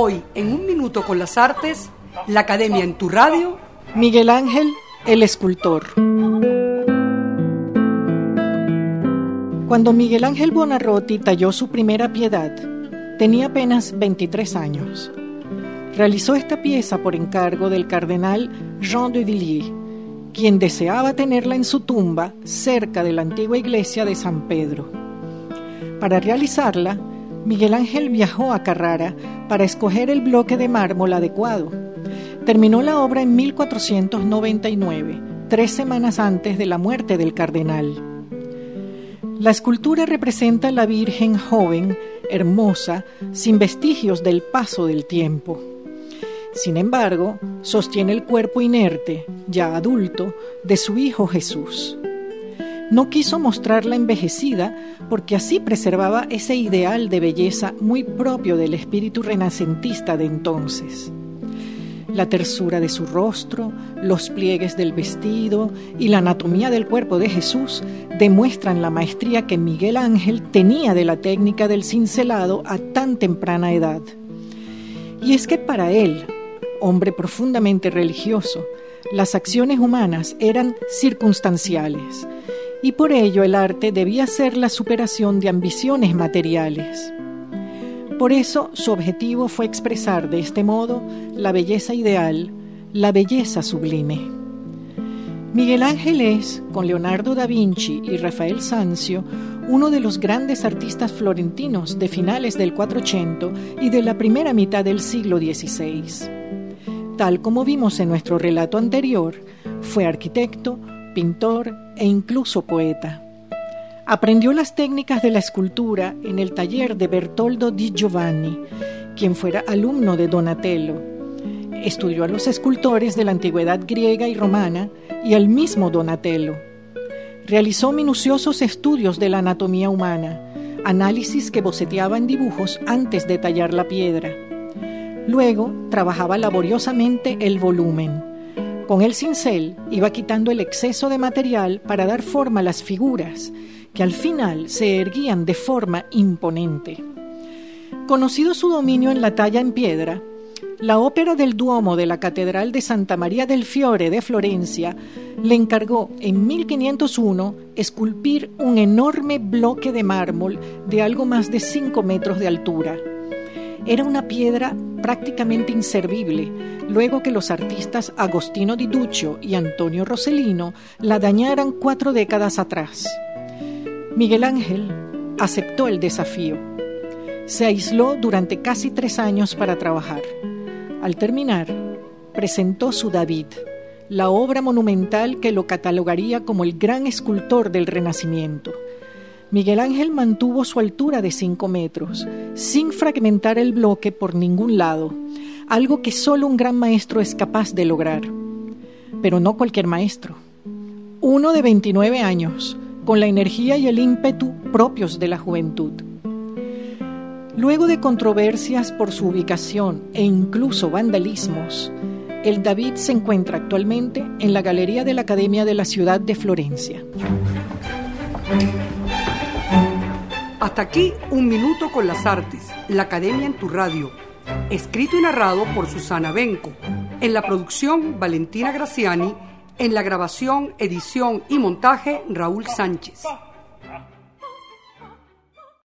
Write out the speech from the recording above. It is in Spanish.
Hoy, en un minuto con las artes, la Academia en tu radio. Miguel Ángel, el escultor. Cuando Miguel Ángel Bonarroti talló su primera piedad, tenía apenas 23 años. Realizó esta pieza por encargo del cardenal Jean de Villiers, quien deseaba tenerla en su tumba cerca de la antigua iglesia de San Pedro. Para realizarla, Miguel Ángel viajó a Carrara para escoger el bloque de mármol adecuado. Terminó la obra en 1499, tres semanas antes de la muerte del cardenal. La escultura representa a la Virgen joven, hermosa, sin vestigios del paso del tiempo. Sin embargo, sostiene el cuerpo inerte, ya adulto, de su Hijo Jesús. No quiso mostrarla envejecida porque así preservaba ese ideal de belleza muy propio del espíritu renacentista de entonces. La tersura de su rostro, los pliegues del vestido y la anatomía del cuerpo de Jesús demuestran la maestría que Miguel Ángel tenía de la técnica del cincelado a tan temprana edad. Y es que para él, hombre profundamente religioso, las acciones humanas eran circunstanciales y por ello el arte debía ser la superación de ambiciones materiales. Por eso su objetivo fue expresar de este modo la belleza ideal, la belleza sublime. Miguel Ángel es, con Leonardo da Vinci y Rafael Sanzio, uno de los grandes artistas florentinos de finales del 400 y de la primera mitad del siglo XVI. Tal como vimos en nuestro relato anterior, fue arquitecto, pintor e incluso poeta. Aprendió las técnicas de la escultura en el taller de Bertoldo di Giovanni, quien fuera alumno de Donatello. Estudió a los escultores de la antigüedad griega y romana y al mismo Donatello. Realizó minuciosos estudios de la anatomía humana, análisis que boceteaba en dibujos antes de tallar la piedra. Luego trabajaba laboriosamente el volumen con el cincel iba quitando el exceso de material para dar forma a las figuras, que al final se erguían de forma imponente. Conocido su dominio en la talla en piedra, la ópera del Duomo de la Catedral de Santa María del Fiore de Florencia le encargó en 1501 esculpir un enorme bloque de mármol de algo más de 5 metros de altura. Era una piedra prácticamente inservible, luego que los artistas Agostino Di Duccio y Antonio Rossellino la dañaran cuatro décadas atrás. Miguel Ángel aceptó el desafío. Se aisló durante casi tres años para trabajar. Al terminar, presentó su David, la obra monumental que lo catalogaría como el gran escultor del Renacimiento. Miguel Ángel mantuvo su altura de 5 metros, sin fragmentar el bloque por ningún lado, algo que solo un gran maestro es capaz de lograr. Pero no cualquier maestro. Uno de 29 años, con la energía y el ímpetu propios de la juventud. Luego de controversias por su ubicación e incluso vandalismos, el David se encuentra actualmente en la Galería de la Academia de la ciudad de Florencia. Hasta aquí un minuto con las artes, la Academia en tu radio. Escrito y narrado por Susana Benco. En la producción Valentina Graciani. En la grabación, edición y montaje Raúl Sánchez.